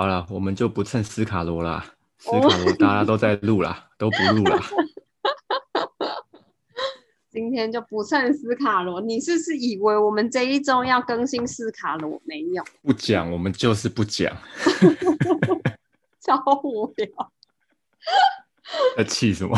好了，我们就不蹭斯卡罗啦。斯卡罗大家都在录啦，都不录了。今天就不蹭斯卡罗。你是不是以为我们这一周要更新斯卡罗？没有，不讲，我们就是不讲。超无聊。在气什么？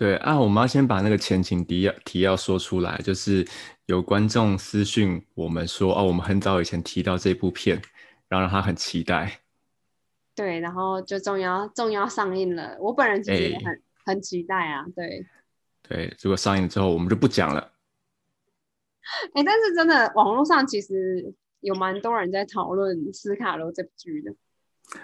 对啊，我们要先把那个前情提要提要说出来，就是有观众私讯我们说，哦，我们很早以前提到这部片，然后让他很期待。对，然后就终于要终于要上映了，我本人其实也很很期待啊。对，对，如果上映之后，我们就不讲了。哎，但是真的，网络上其实有蛮多人在讨论《斯卡罗》这部剧的。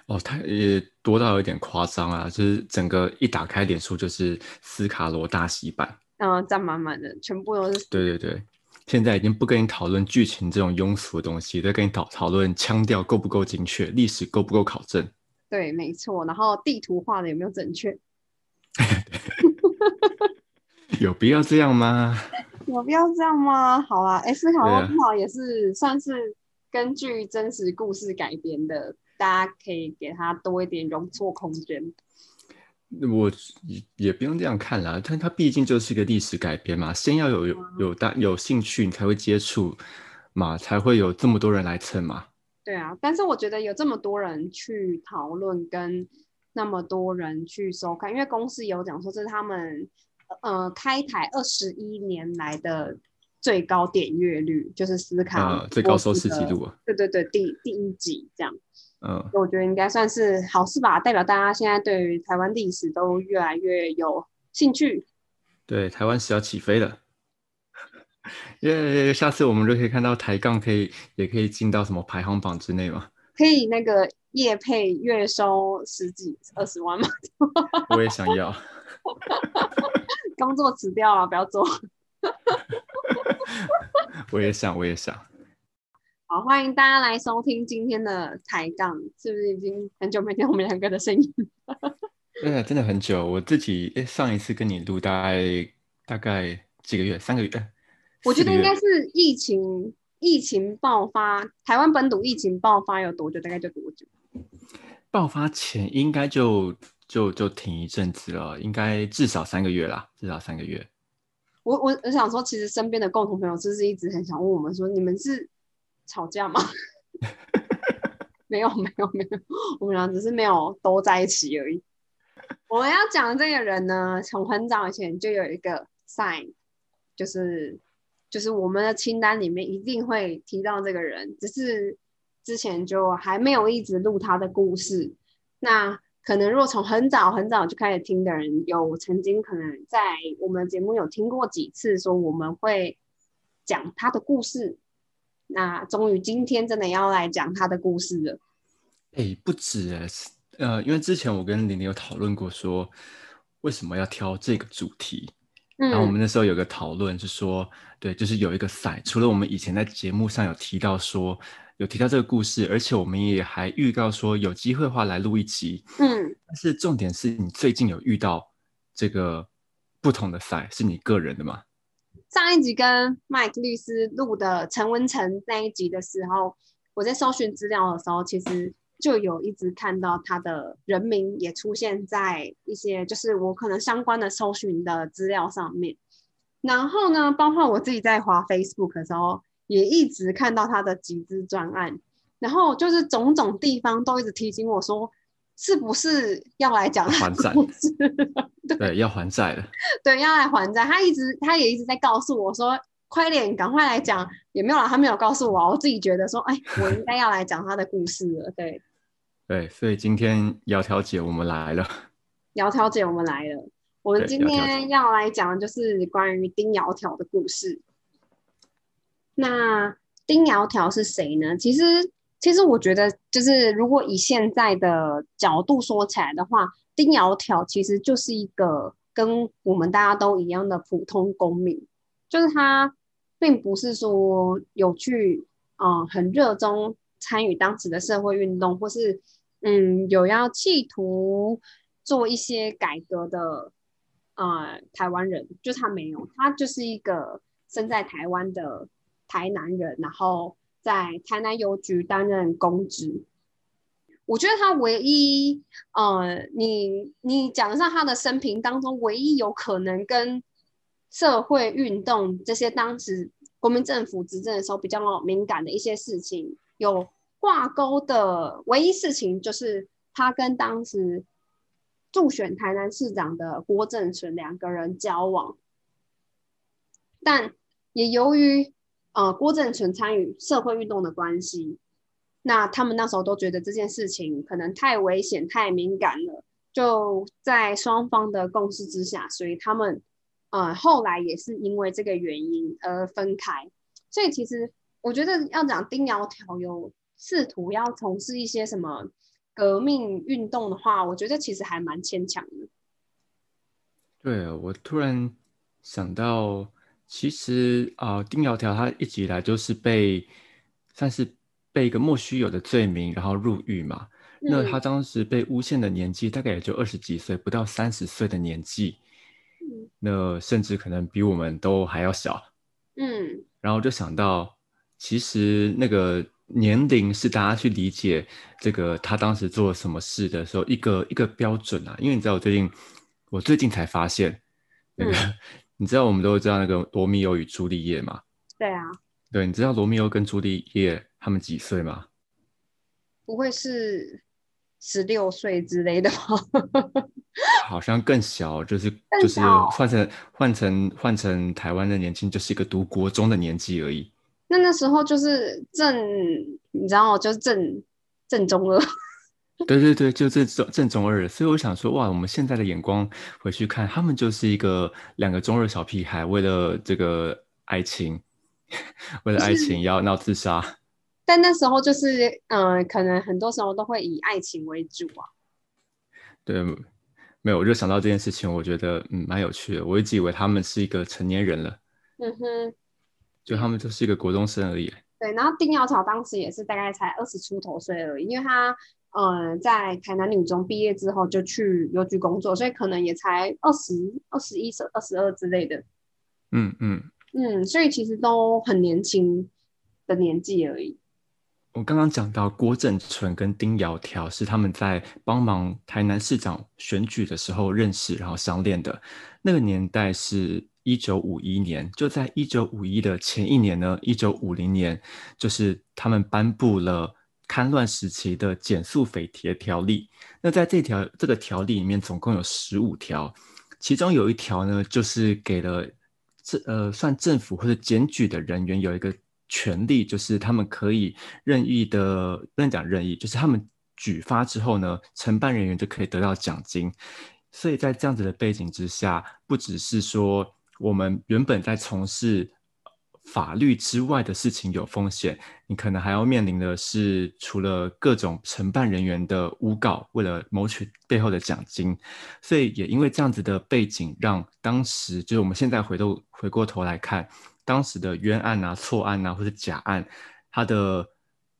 哦，他也多到有点夸张啊！就是整个一打开脸书就是斯卡罗大洗版，嗯，占满满的，全部都是。对对对，现在已经不跟你讨论剧情这种庸俗的东西，在跟你讨讨论腔调够不够精确，历史够不够考证。对，没错。然后地图画的有没有准确？有必要这样吗？有必要这样吗？好啦，哎，斯卡罗正好也是算是根据真实故事改编的。大家可以给他多一点容错空间。我也不用这样看啦，但它毕竟就是一个历史改编嘛，先要有有有大有兴趣，你才会接触嘛，才会有这么多人来蹭嘛。对啊，但是我觉得有这么多人去讨论，跟那么多人去收看，因为公司有讲说这是他们呃开台二十一年来的最高点阅率，就是斯卡最高收视记录啊。对对对，第第一集这样。嗯，我觉得应该算是好事吧，代表大家现在对于台湾历史都越来越有兴趣。对，台湾史要起飞了，因为下次我们就可以看到抬杠可以，也可以进到什么排行榜之内嘛？可以那个夜配月收十几二十万吗？我也想要。工作辞掉啊，不要做。我也想，我也想。好，欢迎大家来收听今天的抬杠，是不是已经很久没听我们两个的声音？对，真的很久。我自己诶，上一次跟你录大概大概几个月，三个月。我觉得应该是疫情疫情爆发，台湾本土疫情爆发有多久？大概就多久？爆发前应该就就就停一阵子了，应该至少三个月啦，至少三个月。我我我想说，其实身边的共同朋友就是一直很想问我们说，你们是？吵架吗？没有没有没有，我们俩只是没有都在一起而已。我们要讲的这个人呢，从很早以前就有一个 sign，就是就是我们的清单里面一定会提到这个人，只是之前就还没有一直录他的故事。那可能如果从很早很早就开始听的人，有曾经可能在我们节目有听过几次，说我们会讲他的故事。那终于今天真的要来讲他的故事了。哎，不止哎，呃，因为之前我跟玲玲有讨论过，说为什么要挑这个主题。然后我们那时候有个讨论是说，对，就是有一个赛，除了我们以前在节目上有提到说有提到这个故事，而且我们也还预告说有机会的话来录一集。嗯，但是重点是你最近有遇到这个不同的赛，是你个人的吗？上一集跟 Mike 律师录的陈文成那一集的时候，我在搜寻资料的时候，其实就有一直看到他的人名也出现在一些就是我可能相关的搜寻的资料上面。然后呢，包括我自己在滑 Facebook 的时候，也一直看到他的集资专案，然后就是种种地方都一直提醒我说。是不是要来讲还债？对，要还债了。对，要来还债。他一直，他也一直在告诉我说：“快点，赶快来讲。”也没有啦，他没有告诉我。我自己觉得说：“哎，我应该要来讲他的故事了。”对，对，所以今天窈窕姐我们来了。窈窕姐，我们来了。我们今天要来讲的就是关于丁窈窕的故事。那丁窈窕是谁呢？其实。其实我觉得，就是如果以现在的角度说起来的话，丁窈窕其实就是一个跟我们大家都一样的普通公民，就是他并不是说有去嗯很热衷参与当时的社会运动，或是嗯有要企图做一些改革的呃台湾人，就他没有，他就是一个生在台湾的台南人，然后在台南邮局担任公职。我觉得他唯一，呃，你你讲得上他的生平当中，唯一有可能跟社会运动这些当时国民政府执政的时候比较敏感的一些事情有挂钩的唯一事情，就是他跟当时助选台南市长的郭正淳两个人交往，但也由于呃郭正淳参与社会运动的关系。那他们那时候都觉得这件事情可能太危险、太敏感了，就在双方的共识之下，所以他们呃后来也是因为这个原因而分开。所以其实我觉得要讲丁窈窕有试图要从事一些什么革命运动的话，我觉得其实还蛮牵强的。对，我突然想到，其实啊，丁窈窕他一直以来就是被算是。被一个莫须有的罪名，然后入狱嘛。那他当时被诬陷的年纪大概也就二十几岁，不到三十岁的年纪。那甚至可能比我们都还要小。嗯。然后就想到，其实那个年龄是大家去理解这个他当时做了什么事的时候一个一个标准啊。因为你知道，我最近我最近才发现，那个 你知道我们都知道那个罗密欧与朱丽叶嘛？对啊。对，你知道罗密欧跟朱丽叶？他们几岁吗？不会是十六岁之类的吗？好像更小，就是就是换成换成换成台湾的年轻，就是一个读国中的年纪而已。那那时候就是正，你知道，就是正正中二。对对对，就正正正中二。所以我想说，哇，我们现在的眼光回去看，他们就是一个两个中二小屁孩，为了这个爱情，为了爱情要闹自杀。但那时候就是，嗯，可能很多时候都会以爱情为主啊。对，没有，我就想到这件事情，我觉得嗯蛮有趣的。我一直以为他们是一个成年人了。嗯哼。就他们就是一个国中生而已。对，然后丁耀草当时也是大概才二十出头岁而已，因为他嗯在台南女中毕业之后就去邮局工作，所以可能也才二十二十一、二十二之类的。嗯嗯嗯，所以其实都很年轻的年纪而已。我刚刚讲到郭正淳跟丁窈窕是他们在帮忙台南市长选举的时候认识，然后相恋的。那个年代是一九五一年，就在一九五一的前一年呢，一九五零年，就是他们颁布了戡乱时期的减速匪谍条例。那在这条这个条例里面，总共有十五条，其中有一条呢，就是给了这呃算政府或者检举的人员有一个。权利就是他们可以任意的，不能讲任意，就是他们举发之后呢，承办人员就可以得到奖金。所以在这样子的背景之下，不只是说我们原本在从事法律之外的事情有风险，你可能还要面临的是除了各种承办人员的诬告，为了谋取背后的奖金。所以也因为这样子的背景，让当时就是我们现在回头回过头来看。当时的冤案啊、错案啊，或者假案，它的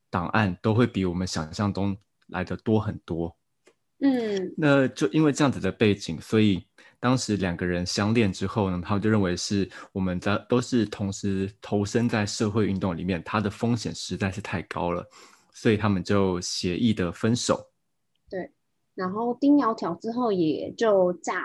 档案都会比我们想象中来的多很多。嗯，那就因为这样子的背景，所以当时两个人相恋之后呢，他们就认为是我们在都是同时投身在社会运动里面，它的风险实在是太高了，所以他们就协议的分手。对，然后丁窈窕之后也就嫁，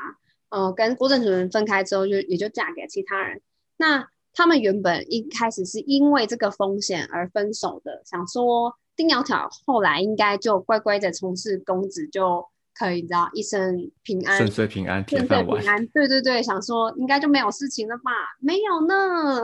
呃，跟郭正淳分开之后，就也就嫁给其他人。那他们原本一开始是因为这个风险而分手的，想说丁窈窕后来应该就乖乖的从事公职就可以，知道一生平安、顺遂平安、顺遂平安。对对对，想说应该就没有事情了吧？没有呢，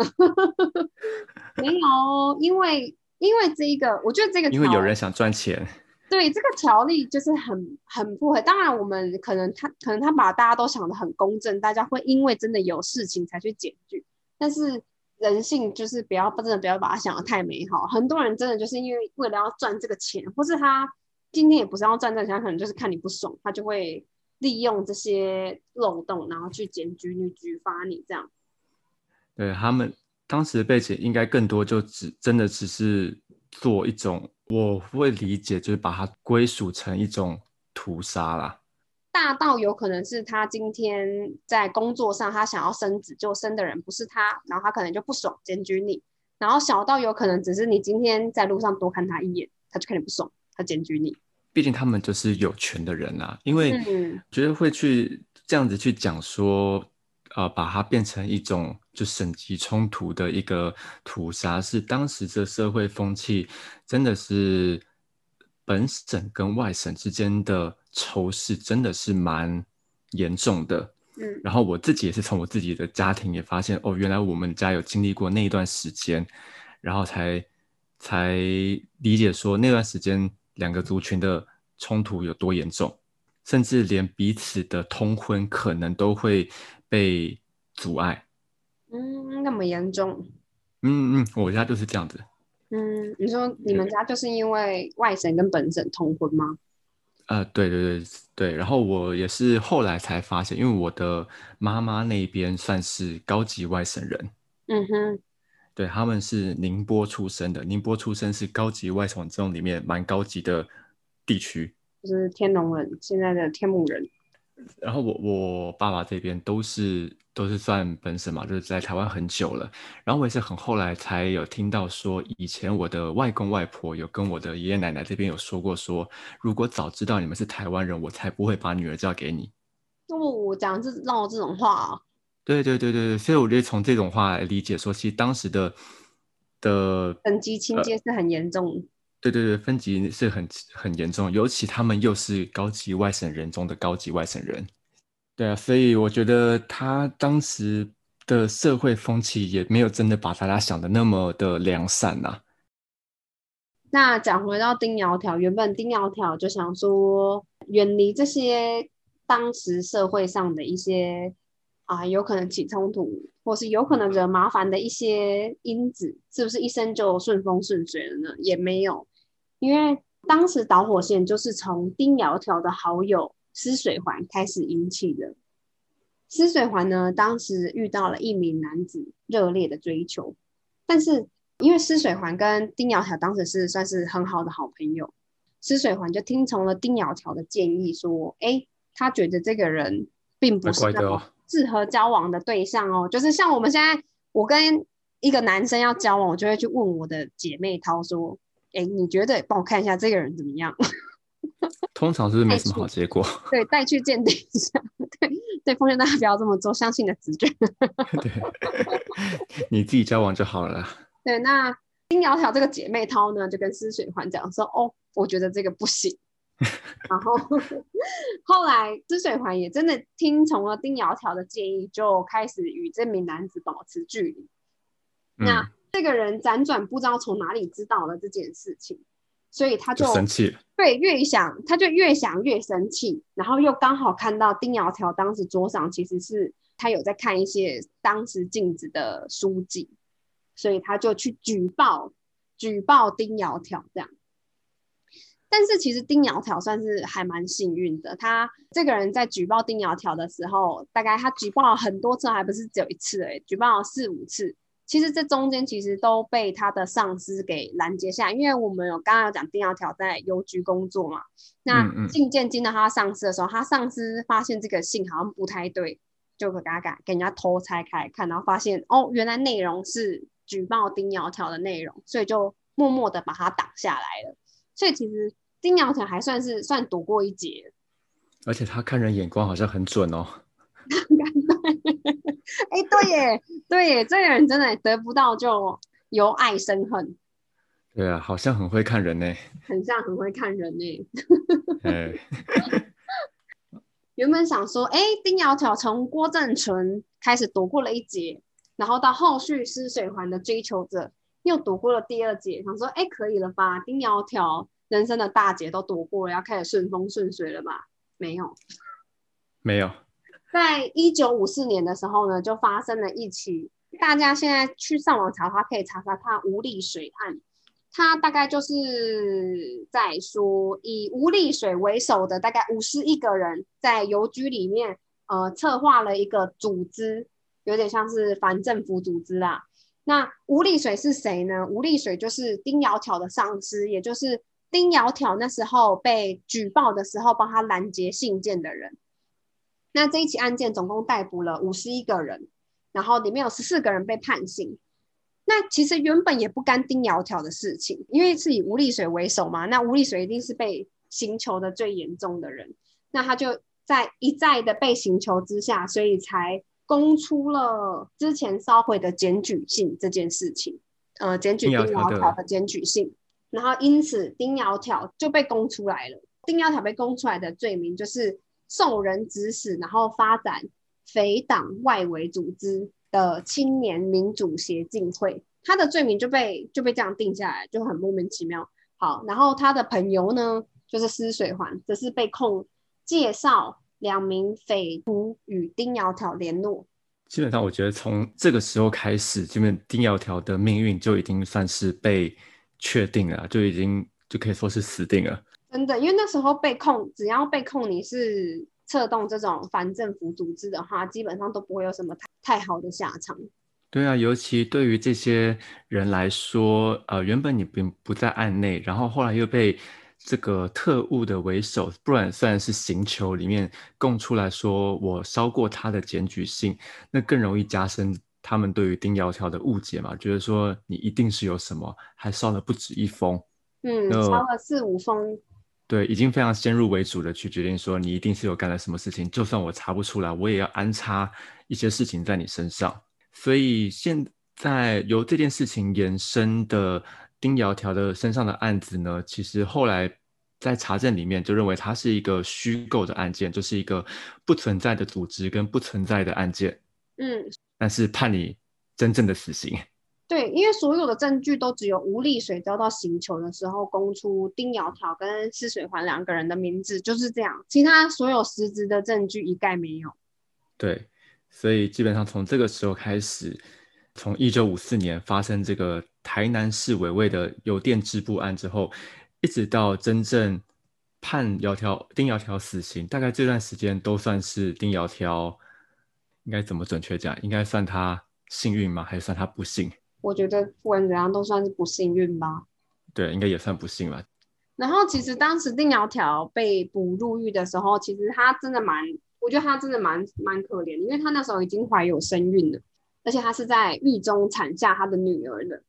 没有，因为因为这一个，我觉得这个因为有人想赚钱，对这个条例就是很很不合。当然，我们可能他可能他把大家都想的很公正，大家会因为真的有事情才去检举。但是人性就是不要真的不要把它想的太美好。很多人真的就是因为为了要赚这个钱，或是他今天也不是要赚这个钱，可能就是看你不爽，他就会利用这些漏洞，然后去检举你、举发你这样。对他们，当时的背景应该更多就只真的只是做一种，我会理解就是把它归属成一种屠杀啦。大到有可能是他今天在工作上他想要升职，就升的人不是他，然后他可能就不爽检举你。然后小到有可能只是你今天在路上多看他一眼，他就看你不爽，他检举你。毕竟他们就是有权的人啊，因为觉得会去这样子去讲说，呃，把它变成一种就省级冲突的一个屠杀，是当时这社会风气真的是本省跟外省之间的仇视真的是蛮严重的。嗯，然后我自己也是从我自己的家庭也发现，哦，原来我们家有经历过那一段时间，然后才才理解说那段时间。两个族群的冲突有多严重，甚至连彼此的通婚可能都会被阻碍。嗯，那么严重？嗯嗯，我家就是这样子。嗯，你说你们家就是因为外省跟本省通婚吗？呃，对对对对。然后我也是后来才发现，因为我的妈妈那边算是高级外省人。嗯哼。对，他们是宁波出生的。宁波出生是高级外省这种里面蛮高级的地区，就是天龙人，现在的天目人。然后我我爸爸这边都是都是算本省嘛，就是在台湾很久了。然后我也是很后来才有听到说，以前我的外公外婆有跟我的爷爷奶奶这边有说过，说如果早知道你们是台湾人，我才不会把女儿嫁给你。那我讲这唠这种话。对对对对对，所以我觉得从这种话来理解，说其实当时的的等级情节是很严重。对对对，分级是很很严重，尤其他们又是高级外省人中的高级外省人。对啊，所以我觉得他当时的社会风气也没有真的把大家想的那么的良善呐。那讲回到丁窈窕，原本丁窈窕就想说远离这些当时社会上的一些。啊，有可能起冲突，或是有可能惹麻烦的一些因子，是不是一生就顺风顺水了呢？也没有，因为当时导火线就是从丁窈窕的好友施水环开始引起的。施水环呢，当时遇到了一名男子热烈的追求，但是因为施水环跟丁窈窕当时是算是很好的好朋友，施水环就听从了丁窈窕的建议，说：“哎，他觉得这个人并不是那么。”适合交往的对象哦，就是像我们现在，我跟一个男生要交往，我就会去问我的姐妹涛说：“哎，你觉得帮我看一下这个人怎么样？” 通常是没什么好结果。对，带去鉴定一下。对对，奉劝大家不要这么做，相信你的直觉。对，你自己交往就好了。对，那丁窈窕这个姐妹涛呢，就跟施水环讲说：“哦，我觉得这个不行。” 然后后来，知水环也真的听从了丁窈窕的建议，就开始与这名男子保持距离。那这个人辗转不知道从哪里知道了这件事情，所以他就生气。对，越想他就越想越生气，然后又刚好看到丁窈窕当时桌上其实是他有在看一些当时镜子的书籍，所以他就去举报举报丁窈窕这样。但是其实丁窈窕算是还蛮幸运的，他这个人在举报丁窈窕的时候，大概他举报了很多次，还不是只有一次哎，举报了四五次。其实这中间其实都被他的上司给拦截下，因为我们有刚刚有讲丁窈窕在邮局工作嘛，那信件进到他上司的时候，他上司发现这个信好像不太对，就给他给给人家偷拆开看，然后发现哦，原来内容是举报丁窈窕的内容，所以就默默的把他挡下来了。所以其实丁窈窕还算是算躲过一劫，而且他看人眼光好像很准哦。哎，对耶，对耶，这个人真的得不到就由爱生恨。对啊，好像很会看人呢。很像很会看人呢。原本想说，哎，丁窈窕从郭正淳开始躲过了一劫，然后到后续施水环的追求者。又躲过了第二劫，想说，哎，可以了吧？丁窈窕人生的大劫都躲过了，要开始顺风顺水了吧？没有，没有。在一九五四年的时候呢，就发生了一起，大家现在去上网查的话，可以查查看无力水案。它大概就是在说，以无力水为首的大概五十一个人，在邮局里面，呃，策划了一个组织，有点像是反政府组织啦。那吴丽水是谁呢？吴丽水就是丁窈窕的上司，也就是丁窈窕那时候被举报的时候帮他拦截信件的人。那这一起案件总共逮捕了五十一个人，然后里面有十四个人被判刑。那其实原本也不干丁窈窕的事情，因为是以吴立水为首嘛。那吴立水一定是被刑求的最严重的人，那他就在一再的被刑求之下，所以才供出了之前烧毁的检举信这件事情。呃，检举丁窈窕的检举信，然后因此丁窈窕就被供出来了。丁窈窕被供出来的罪名就是。受人指使，然后发展匪党外围组织的青年民主协进会，他的罪名就被就被这样定下来，就很莫名其妙。好，然后他的朋友呢，就是施水环，则是被控介绍两名匪徒与丁窈窕联络。基本上，我觉得从这个时候开始，基本丁窈窕的命运就已经算是被确定了，就已经就可以说是死定了。真的，因为那时候被控，只要被控你是策动这种反政府组织的话，基本上都不会有什么太太好的下场。对啊，尤其对于这些人来说，呃，原本你并不在案内，然后后来又被这个特务的为首，不然算是刑求里面供出来说我烧过他的检举信，那更容易加深他们对于丁窈窕的误解嘛，觉得说你一定是有什么，还烧了不止一封，嗯，烧了四五封。对，已经非常先入为主的去决定说你一定是有干了什么事情，就算我查不出来，我也要安插一些事情在你身上。所以现在由这件事情延伸的丁窈窕的身上的案子呢，其实后来在查证里面就认为它是一个虚构的案件，就是一个不存在的组织跟不存在的案件。嗯，但是判你真正的死刑。对，因为所有的证据都只有吴丽水遭到刑求的时候供出丁窈窕跟施水环两个人的名字，就是这样，其他所有实质的证据一概没有。对，所以基本上从这个时候开始，从一九五四年发生这个台南市委卫的邮电支部案之后，一直到真正判窈窕丁窈窕死刑，大概这段时间都算是丁窈窕应该怎么准确讲？应该算他幸运吗？还是算他不幸？我觉得不管怎样都算是不幸运吧。对，应该也算不幸吧。然后其实当时丁窈窕被捕入狱的时候，其实他真的蛮，我觉得他真的蛮蛮可怜的，因为他那时候已经怀有身孕了，而且他是在狱中产下他的女儿的。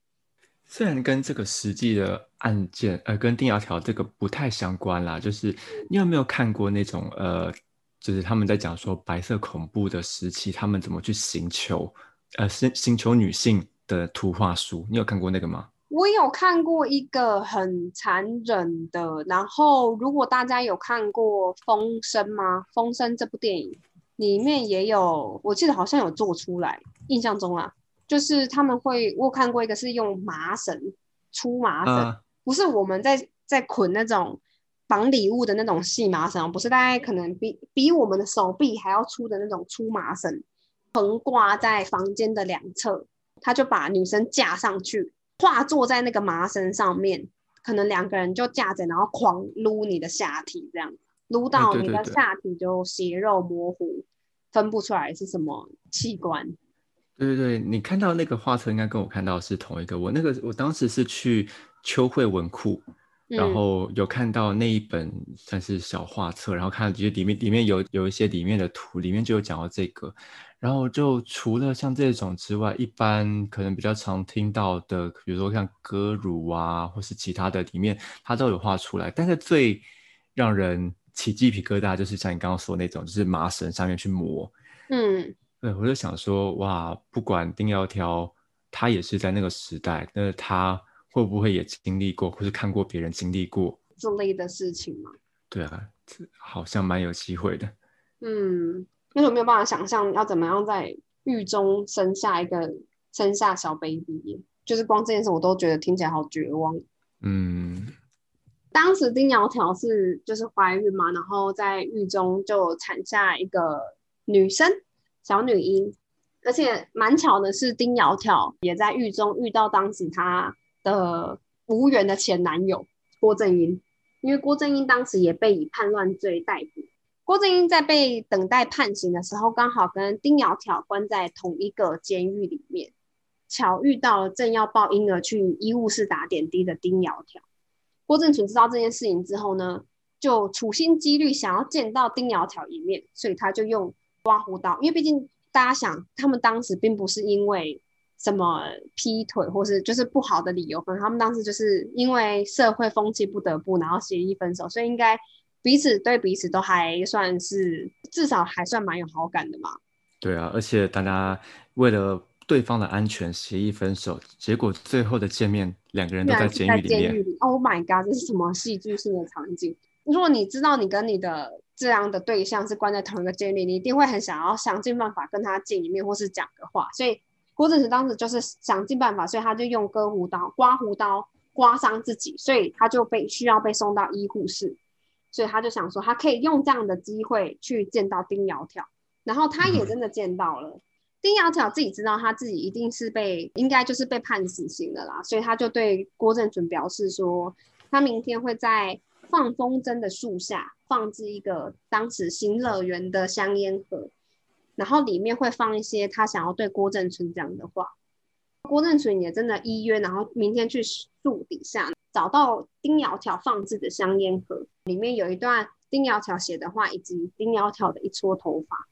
虽然跟这个实际的案件，呃，跟定窈窕这个不太相关啦，就是你有没有看过那种，呃，就是他们在讲说白色恐怖的时期，他们怎么去寻求，呃，刑刑求女性。的图画书，你有看过那个吗？我有看过一个很残忍的，然后如果大家有看过《风声》吗？《风声》这部电影里面也有，我记得好像有做出来，印象中啊，就是他们会，我看过一个是用麻绳，粗麻绳，不是我们在在捆那种绑礼物的那种细麻绳，不是，大概可能比比我们的手臂还要粗的那种粗麻绳，横挂在房间的两侧。他就把女生架上去，跨坐在那个麻绳上面，可能两个人就架着，然后狂撸你的下体，这样撸到你的下体就血肉模糊，分不出来是什么器官。对对对，你看到那个画册应该跟我看到是同一个。我那个我当时是去秋惠文库，然后有看到那一本算是小画册，然后看其实里面里面有有一些里面的图，里面就有讲到这个。然后就除了像这种之外，一般可能比较常听到的，比如说像歌乳啊，或是其他的里面，它都有画出来。但是最让人起鸡皮疙瘩，就是像你刚刚说那种，就是麻绳上面去磨。嗯，对，我就想说，哇，不管丁窈窕，他也是在那个时代，那他会不会也经历过，或是看过别人经历过这类的事情吗？对啊，好像蛮有机会的。嗯。因为我没有办法想象要怎么样在狱中生下一个生下小 baby，就是光这件事我都觉得听起来好绝望。嗯，当时丁窈窕是就是怀孕嘛，然后在狱中就产下一个女生小女婴，而且蛮巧的是丁窈窕也在狱中遇到当时她的无缘的前男友郭正英，因为郭正英当时也被以叛乱罪逮捕。郭正英在被等待判刑的时候，刚好跟丁窈窕关在同一个监狱里面。巧遇到了正要抱婴儿去医务室打点滴的丁窈窕。郭正淳知道这件事情之后呢，就处心积虑想要见到丁窈窕一面，所以他就用刮胡刀，因为毕竟大家想，他们当时并不是因为什么劈腿或是就是不好的理由，可能他们当时就是因为社会风气不得不，然后协议分手，所以应该彼此对彼此都还算是至少还算蛮有好感的嘛。对啊，而且大家为了对方的安全协议分手，结果最后的见面，两个人都在监狱里面。Oh my god，这是什么戏剧性的场景？如果你知道你跟你的这样的对象是关在同一个监狱，你一定会很想要想尽办法跟他见一面，或是讲个话。所以郭正实当时就是想尽办法，所以他就用割胡刀、刮胡刀刮伤自己，所以他就被需要被送到医护室。所以他就想说，他可以用这样的机会去见到丁窈窕。然后他也真的见到了丁窈窕，自己知道他自己一定是被应该就是被判死刑的啦，所以他就对郭正淳表示说，他明天会在放风筝的树下放置一个当时新乐园的香烟盒，然后里面会放一些他想要对郭正淳讲的话。郭正淳也真的依约，然后明天去树底下找到丁窈窕放置的香烟盒，里面有一段丁窈窕写的话，以及丁窈窕的一撮头发。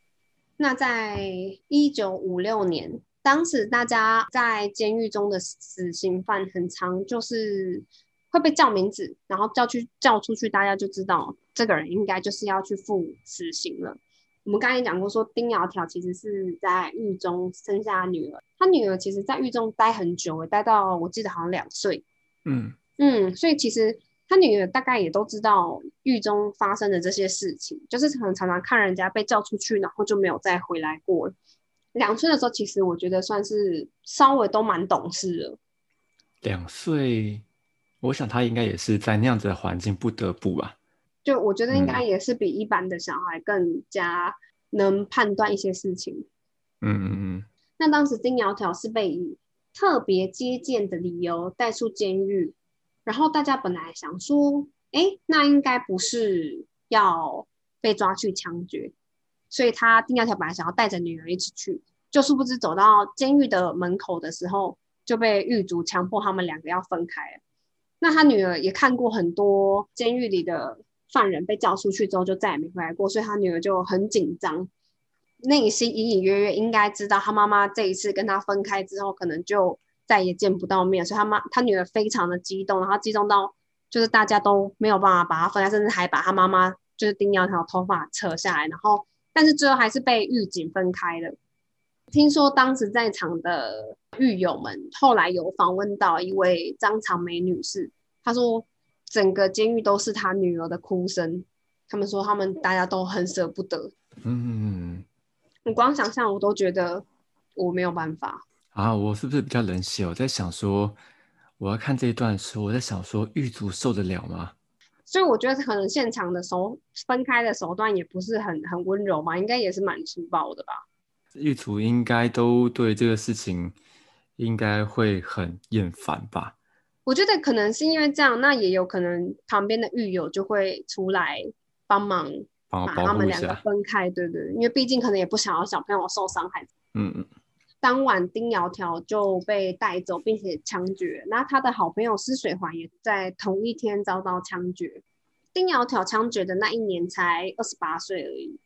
那在一九五六年，当时大家在监狱中的死刑犯很长，就是会被叫名字，然后叫去叫出去，大家就知道这个人应该就是要去赴死刑了。我们刚才讲过，说丁窈窕其实是在狱中生下女儿，他女儿其实在狱中待很久，待到我记得好像两岁。嗯嗯，所以其实。他女儿大概也都知道狱中发生的这些事情，就是可能常常看人家被叫出去，然后就没有再回来过了。两岁的时候，其实我觉得算是稍微都蛮懂事的。两岁，我想他应该也是在那样子的环境不得不吧。就我觉得应该也是比一般的小孩更加能判断一些事情。嗯嗯嗯。那当时丁窈窕是被以特别接见的理由带出监狱。然后大家本来想说，哎，那应该不是要被抓去枪决，所以他丁家桥本来想要带着女儿一起去，就殊不知走到监狱的门口的时候，就被狱卒强迫他们两个要分开。那他女儿也看过很多监狱里的犯人被叫出去之后就再也没回来过，所以他女儿就很紧张，内心隐隐约约应该知道他妈妈这一次跟他分开之后，可能就。再也见不到面，所以他妈他女儿非常的激动，然后激动到就是大家都没有办法把她分开，甚至还把她妈妈就是丁窈窕头发扯下来，然后但是最后还是被狱警分开了。听说当时在场的狱友们后来有访问到一位张长梅女士，她说整个监狱都是她女儿的哭声，他们说他们大家都很舍不得。嗯嗯嗯，我光想象我都觉得我没有办法。啊，我是不是比较冷血？我在想说，我要看这一段的时候，我在想说，狱卒受得了吗？所以我觉得可能现场的手分开的手段也不是很很温柔嘛，应该也是蛮粗暴的吧？狱卒应该都对这个事情应该会很厌烦吧？我觉得可能是因为这样，那也有可能旁边的狱友就会出来帮忙，把他们两个分开，对对，因为毕竟可能也不想要小朋友受伤害。嗯嗯。当晚，丁窈窕就被带走，并且枪决。那他的好朋友施水环也在同一天遭到枪决。丁窈窕枪决的那一年才二十八岁而已。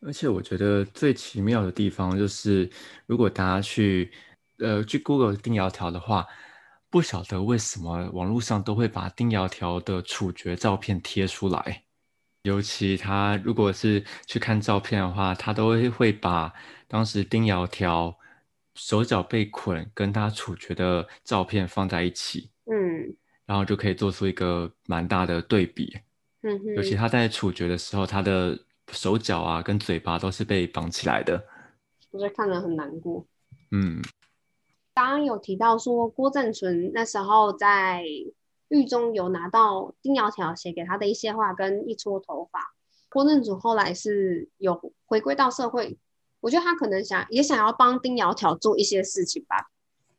而且我觉得最奇妙的地方就是，如果大家去呃去 Google 丁窈窕的话，不晓得为什么网络上都会把丁窈窕的处决照片贴出来。尤其他如果是去看照片的话，他都会会把当时丁窈窕。手脚被捆，跟他处决的照片放在一起，嗯，然后就可以做出一个蛮大的对比，嗯哼，尤其他在处决的时候，他的手脚啊跟嘴巴都是被绑起来的，我觉得看了很难过。嗯，刚刚有提到说郭正淳那时候在狱中有拿到丁窈窕写给他的一些话跟一撮头发，郭正淳后来是有回归到社会。我觉得他可能想也想要帮丁窈窕做一些事情吧，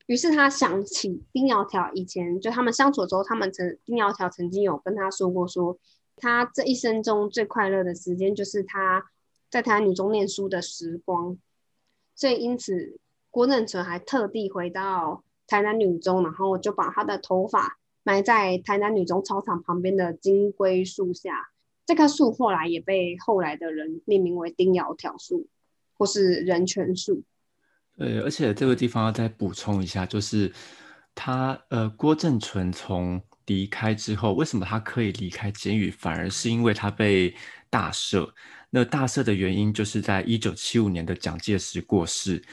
于是他想起丁窈窕以前就他们相处的时候，他们曾丁窈窕曾经有跟他说过，说他这一生中最快乐的时间就是他在台湾女中念书的时光，所以因此郭正淳还特地回到台南女中，然后就把他的头发埋在台南女中操场旁边的金龟树下。这棵树后来也被后来的人命名为丁窈窕树，或是人权树。对，而且这个地方要再补充一下，就是他呃，郭正淳从离开之后，为什么他可以离开监狱，反而是因为他被大赦。那大赦的原因，就是在一九七五年的蒋介石过世。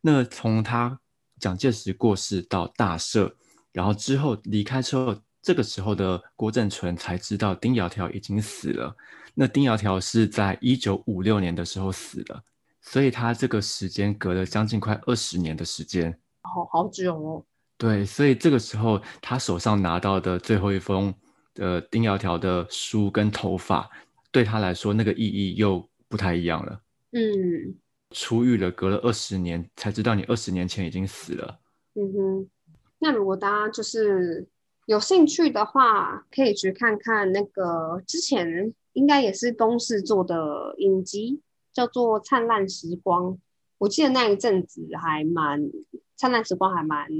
那从他蒋介石过世到大赦，然后之后离开之后，这个时候的郭正淳才知道丁窈窕已经死了。那丁窈窕是在一九五六年的时候死了。所以他这个时间隔了将近快二十年的时间，好好久哦。对，所以这个时候他手上拿到的最后一封的丁窈窕的书跟头发，对他来说那个意义又不太一样了。嗯，出狱了，隔了二十年才知道你二十年前已经死了。嗯哼，那如果大家就是有兴趣的话，可以去看看那个之前应该也是公视做的影集。叫做《灿烂时光》，我记得那一阵子还蛮《灿烂时光》还蛮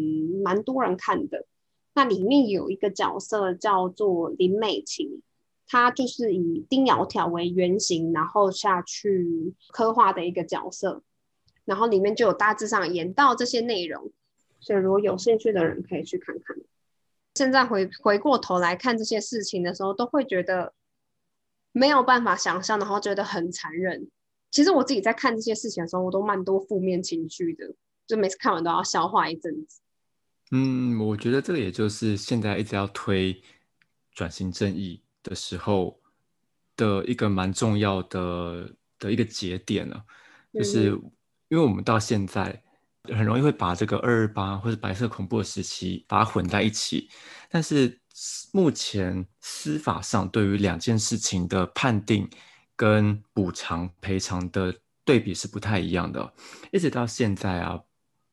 蛮多人看的。那里面有一个角色叫做林美琴，她就是以丁窈窕为原型，然后下去刻画的一个角色。然后里面就有大致上演到这些内容，所以如果有兴趣的人可以去看看。现在回回过头来看这些事情的时候，都会觉得没有办法想象，然后觉得很残忍。其实我自己在看这些事情的时候，我都蛮多负面情绪的，就每次看完都要消化一阵子。嗯，我觉得这个也就是现在一直要推转型正义的时候的一个蛮重要的的一个节点了，就是因为我们到现在很容易会把这个二二八或者白色恐怖的时期把它混在一起，但是目前司法上对于两件事情的判定。跟补偿赔偿的对比是不太一样的，一直到现在啊，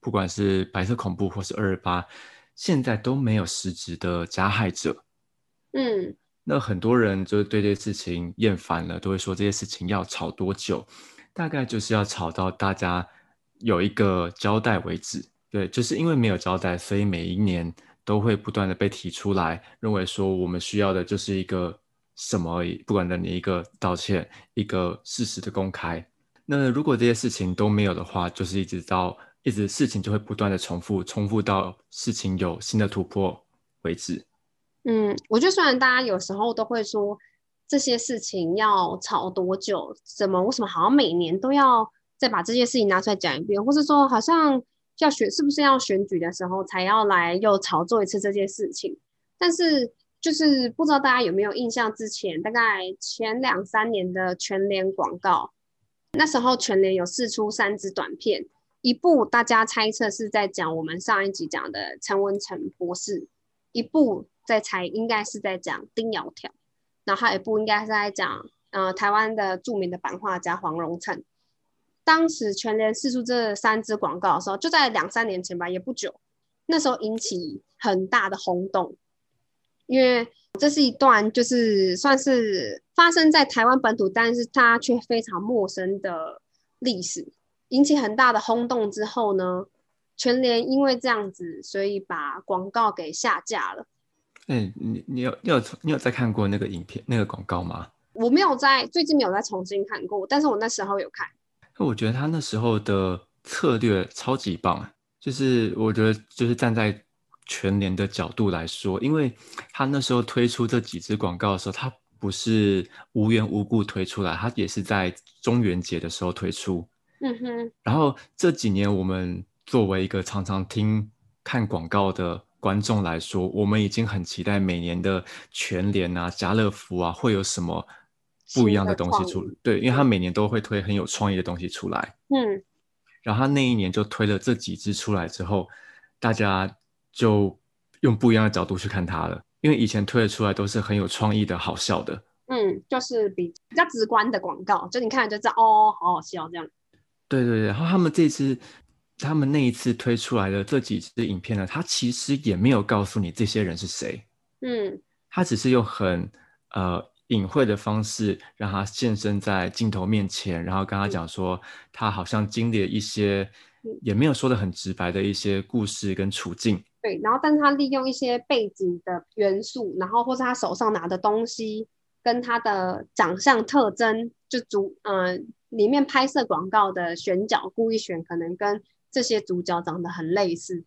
不管是白色恐怖或是二二八，现在都没有实质的加害者。嗯，那很多人就是对这些事情厌烦了，都会说这些事情要吵多久？大概就是要吵到大家有一个交代为止。对，就是因为没有交代，所以每一年都会不断的被提出来，认为说我们需要的就是一个。什么而已，不管的你一个道歉，一个事实的公开。那如果这些事情都没有的话，就是一直到一直事情就会不断的重复，重复到事情有新的突破为止。嗯，我觉得虽然大家有时候都会说这些事情要吵多久，怎么为什么好像每年都要再把这些事情拿出来讲一遍，或是说好像要选是不是要选举的时候才要来又炒作一次这件事情，但是。就是不知道大家有没有印象，之前大概前两三年的全联广告，那时候全联有试出三支短片，一部大家猜测是在讲我们上一集讲的陈文成博士，一部在猜应该是在讲丁窈窕，然后还一部应该是在讲呃台湾的著名的版画家黄荣成。当时全联试出这三支广告的时候，就在两三年前吧，也不久，那时候引起很大的轰动。因为这是一段就是算是发生在台湾本土，但是它却非常陌生的历史，引起很大的轰动之后呢，全联因为这样子，所以把广告给下架了。哎，你你有你有你有在看过那个影片那个广告吗？我没有在最近没有再重新看过，但是我那时候有看。那我觉得他那时候的策略超级棒，就是我觉得就是站在。全联的角度来说，因为他那时候推出这几支广告的时候，他不是无缘无故推出来，他也是在中元节的时候推出。嗯哼。然后这几年，我们作为一个常常听看广告的观众来说，我们已经很期待每年的全联啊、家乐福啊会有什么不一样的东西出。对，因为他每年都会推很有创意的东西出来。嗯。然后他那一年就推了这几支出来之后，大家。就用不一样的角度去看它了，因为以前推的出来都是很有创意的、好笑的，嗯，就是比比较直观的广告，就你看就知道哦，好好笑这样。对对对，然后他们这次，他们那一次推出来的这几支影片呢，他其实也没有告诉你这些人是谁，嗯，他只是用很呃一隐晦的方式让他现身在镜头面前，然后跟他讲说，他好像经历了一些，也没有说的很直白的一些故事跟处境。对，然后但他利用一些背景的元素，然后或是他手上拿的东西，跟他的长相特征，就主嗯里面拍摄广告的选角，故意选可能跟这些主角长得很类似。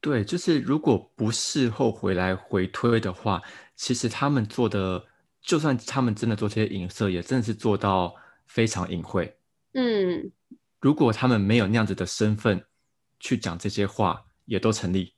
对，就是如果不事后回来回推的话，其实他们做的，就算他们真的做这些影射，也真的是做到非常隐晦。嗯，如果他们没有那样子的身份去讲这些话，也都成立。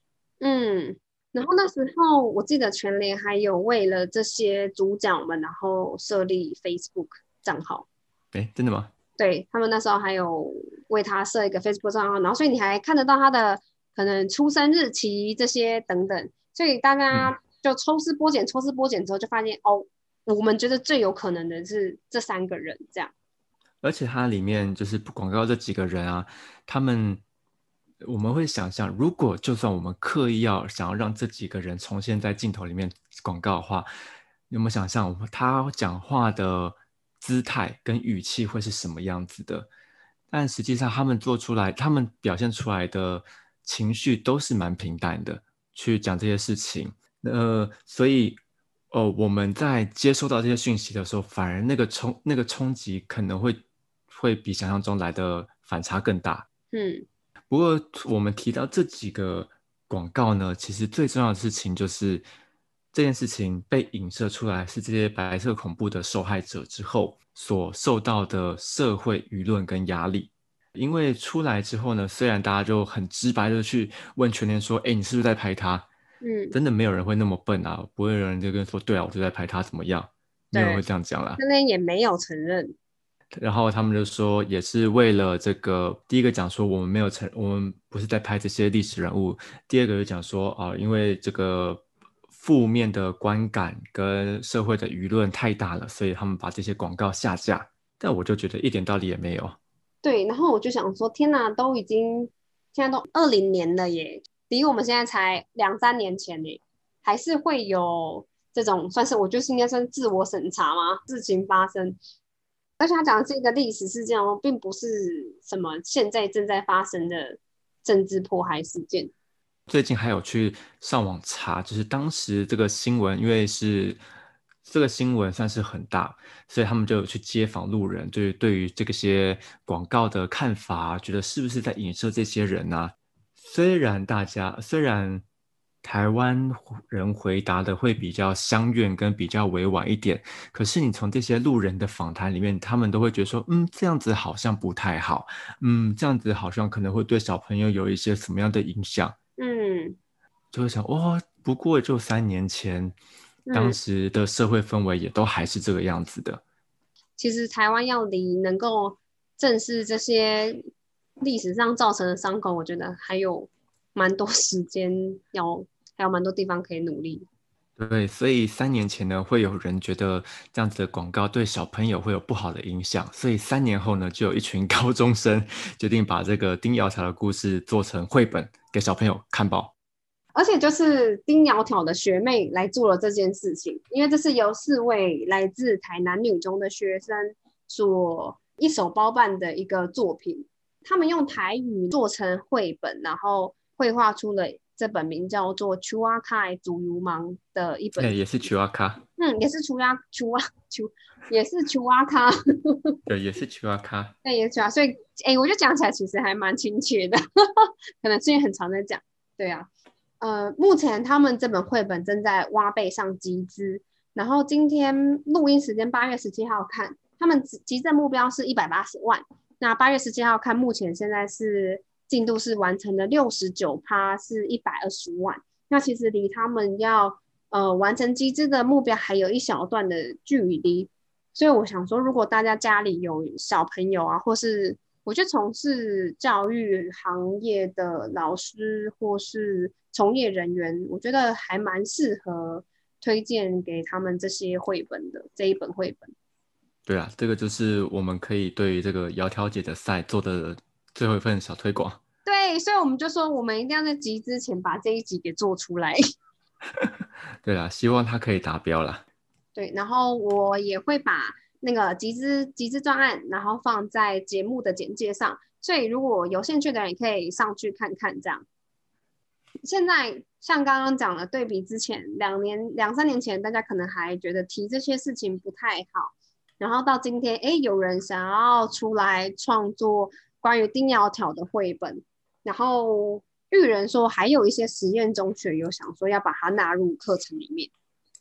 嗯，然后那时候我记得全联还有为了这些主角们，然后设立 Facebook 账号。哎，真的吗？对他们那时候还有为他设一个 Facebook 账号，然后所以你还看得到他的。可能出生日期这些等等，所以大家就抽丝剥茧，抽丝剥茧之后就发现哦，我们觉得最有可能的是这三个人这样。而且它里面就是广告这几个人啊，他们我们会想象，如果就算我们刻意要想要让这几个人重现在镜头里面广告的话，有没有想象我他讲话的姿态跟语气会是什么样子的？但实际上他们做出来，他们表现出来的。情绪都是蛮平淡的，去讲这些事情。呃，所以，哦，我们在接收到这些讯息的时候，反而那个冲那个冲击可能会会比想象中来的反差更大。嗯，不过我们提到这几个广告呢，其实最重要的事情就是这件事情被影射出来是这些白色恐怖的受害者之后所受到的社会舆论跟压力。因为出来之后呢，虽然大家就很直白的去问全联说：“哎，你是不是在拍他？”嗯，真的没有人会那么笨啊，不会有人就跟说：“对啊，我就在拍他，怎么样？”没有人会这样讲啦。全联也没有承认。然后他们就说，也是为了这个，第一个讲说我们没有成，我们不是在拍这些历史人物；第二个就讲说啊，因为这个负面的观感跟社会的舆论太大了，所以他们把这些广告下架。但我就觉得一点道理也没有。对，然后我就想说，天哪，都已经现在都二零年了耶，离我们现在才两三年前呢，还是会有这种算是，我就是应该算自我审查吗？事情发生，而且他讲的是一个历史事件哦，并不是什么现在正在发生的政治迫害事件。最近还有去上网查，就是当时这个新闻，因为是。这个新闻算是很大，所以他们就有去街访路人，就是对于这个些广告的看法，觉得是不是在影射这些人呢？虽然大家虽然台湾人回答的会比较相怨跟比较委婉一点，可是你从这些路人的访谈里面，他们都会觉得说，嗯，这样子好像不太好，嗯，这样子好像可能会对小朋友有一些什么样的影响，嗯，就会想，哇，不过就三年前。当时的社会氛围也都还是这个样子的。其实台湾要离能够正视这些历史上造成的伤口，我觉得还有蛮多时间，要还有蛮多地方可以努力。对，所以三年前呢，会有人觉得这样子的广告对小朋友会有不好的影响，所以三年后呢，就有一群 高中生决定把这个丁窈窕的故事做成绘本给小朋友看报。而且就是丁窈窕的学妹来做了这件事情，因为这是由四位来自台南女中的学生所一手包办的一个作品。他们用台语做成绘本，然后绘画出了这本名叫做《丘阿卡祖如芒》的一本。对，也是丘阿卡。嗯，也是丘阿丘阿丘，也是丘阿卡。对，也是丘阿卡。对，也是啊。所以，哎，我就讲起来其实还蛮亲切的，可能最近很常在讲。对啊。呃，目前他们这本绘本正在挖贝上集资，然后今天录音时间八月十七号看，他们集资目标是一百八十万。那八月十七号看，目前现在是进度是完成了六十九趴，是一百二十万。那其实离他们要呃完成机制的目标还有一小段的距离，所以我想说，如果大家家里有小朋友啊，或是我觉得从事教育行业的老师或是从业人员，我觉得还蛮适合推荐给他们这些绘本的这一本绘本。对啊，这个就是我们可以对于这个窈窕姐的赛做的最后一份小推广。对，所以我们就说，我们一定要在集之前把这一集给做出来。对啊，希望它可以达标了。对，然后我也会把那个集资集资专案，然后放在节目的简介上，所以如果有兴趣的人也可以上去看看。这样，现在像刚刚讲的，对比之前两年两三年前，大家可能还觉得提这些事情不太好，然后到今天，哎，有人想要出来创作关于丁窈窕的绘本，然后育人说还有一些实验中学有想说要把它纳入课程里面。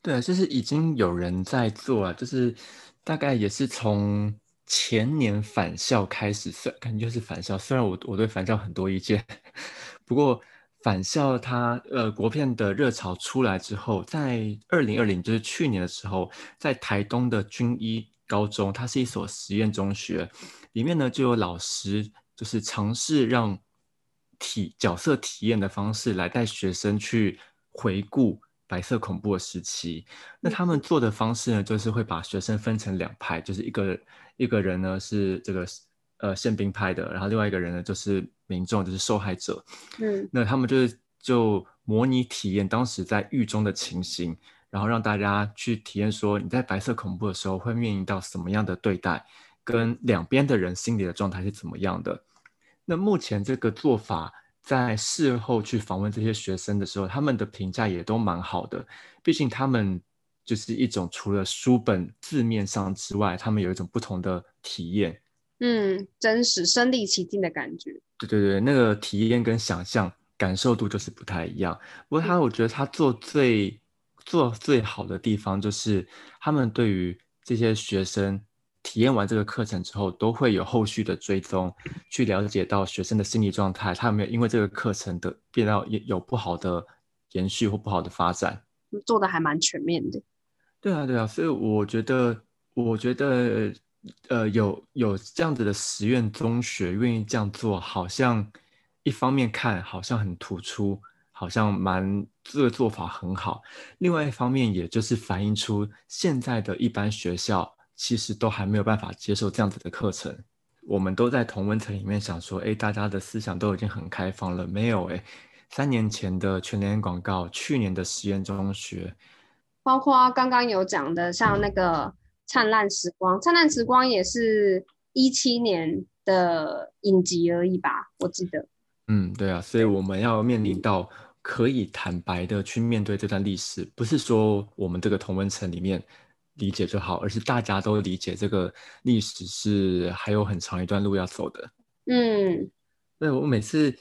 对，就是已经有人在做了，就是大概也是从前年返校开始，算感觉是返校。虽然我我对返校很多意见，不过返校它呃国片的热潮出来之后，在二零二零就是去年的时候，在台东的军医高中，它是一所实验中学，里面呢就有老师就是尝试让体角色体验的方式来带学生去回顾。白色恐怖的时期，那他们做的方式呢，就是会把学生分成两派，就是一个一个人呢是这个呃宪兵派的，然后另外一个人呢就是民众，就是受害者。嗯，那他们就是就模拟体验当时在狱中的情形，然后让大家去体验说你在白色恐怖的时候会面临到什么样的对待，跟两边的人心理的状态是怎么样的。那目前这个做法。在事后去访问这些学生的时候，他们的评价也都蛮好的。毕竟他们就是一种除了书本字面上之外，他们有一种不同的体验。嗯，真实身临其境的感觉。对对对，那个体验跟想象感受度就是不太一样。不过他，我觉得他做最做最好的地方，就是他们对于这些学生。体验完这个课程之后，都会有后续的追踪，去了解到学生的心理状态，他有没有因为这个课程的变到有有不好的延续或不好的发展，做的还蛮全面的。对啊，对啊，所以我觉得，我觉得，呃，有有这样子的实验中学愿意这样做，好像一方面看好像很突出，好像蛮这个做法很好；另外一方面，也就是反映出现在的一般学校。其实都还没有办法接受这样子的课程，我们都在同温层里面想说，哎，大家的思想都已经很开放了，没有哎，三年前的全联广告，去年的实验中学，包括刚刚有讲的，像那个灿烂时光，灿烂时光也是一七年的影集而已吧，我记得。嗯，对啊，所以我们要面临到可以坦白的去面对这段历史，不是说我们这个同温层里面。理解就好，而是大家都理解这个历史是还有很长一段路要走的。嗯，对我每次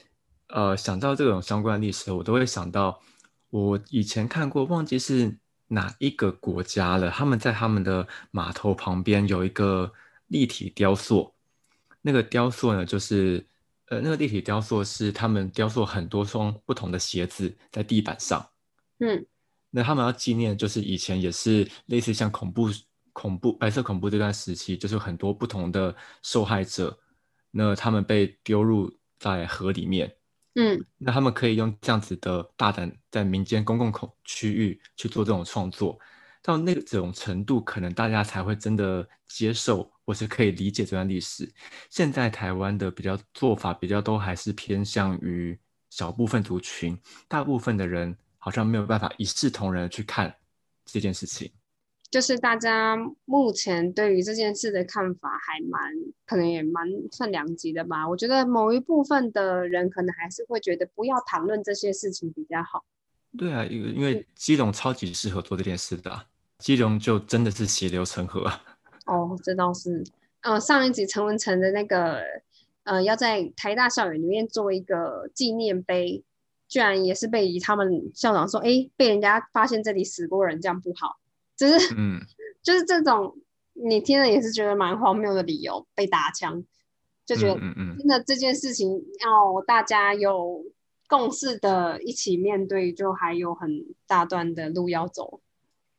呃想到这种相关历史，我都会想到我以前看过，忘记是哪一个国家了。他们在他们的码头旁边有一个立体雕塑，那个雕塑呢，就是呃那个立体雕塑是他们雕塑很多双不同的鞋子在地板上。嗯。那他们要纪念，就是以前也是类似像恐怖、恐怖、白色恐怖这段时期，就是很多不同的受害者，那他们被丢入在河里面，嗯，那他们可以用这样子的大胆在民间公共口区域去做这种创作，到那种程度，可能大家才会真的接受或是可以理解这段历史。现在台湾的比较做法比较都还是偏向于小部分族群，大部分的人。好像没有办法一视同仁去看这件事情，就是大家目前对于这件事的看法还蛮可能也蛮算两极的吧。我觉得某一部分的人可能还是会觉得不要谈论这些事情比较好。对啊，因为因为基隆超级适合做这件事的，基隆就真的是血流成河。哦，这倒是。呃，上一集陈文成的那个呃，要在台大校园里面做一个纪念碑。居然也是被他们校长说，哎，被人家发现这里死过人，这样不好。就是，嗯，就是这种你听了也是觉得蛮荒谬的理由，被打枪，就觉得，嗯嗯，真的这件事情要大家有共识的一起面对，就还有很大段的路要走。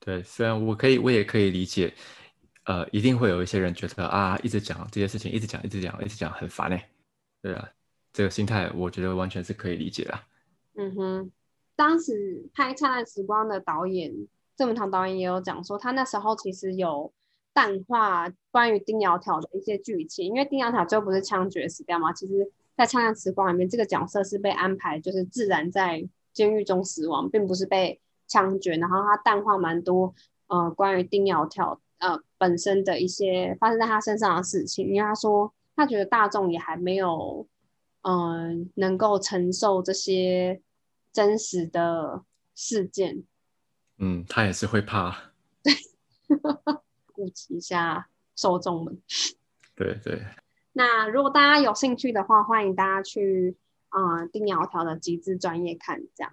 对，虽然我可以，我也可以理解，呃，一定会有一些人觉得啊，一直讲这些事情，一直讲，一直讲，一直讲，很烦哎。对啊，这个心态我觉得完全是可以理解的。嗯哼，当时拍《灿烂时光》的导演郑文堂导演也有讲说，他那时候其实有淡化关于丁窈窕的一些剧情，因为丁窈窕最后不是枪决死掉吗？其实，在《灿烂时光》里面，这个角色是被安排就是自然在监狱中死亡，并不是被枪决。然后他淡化蛮多呃关于丁窈窕呃本身的一些发生在他身上的事情，因为他说他觉得大众也还没有嗯能够承受这些真实的事件。嗯，他也是会怕，对，顾及一下受众们。对对。那如果大家有兴趣的话，欢迎大家去啊定窈窕的极致专业看这样。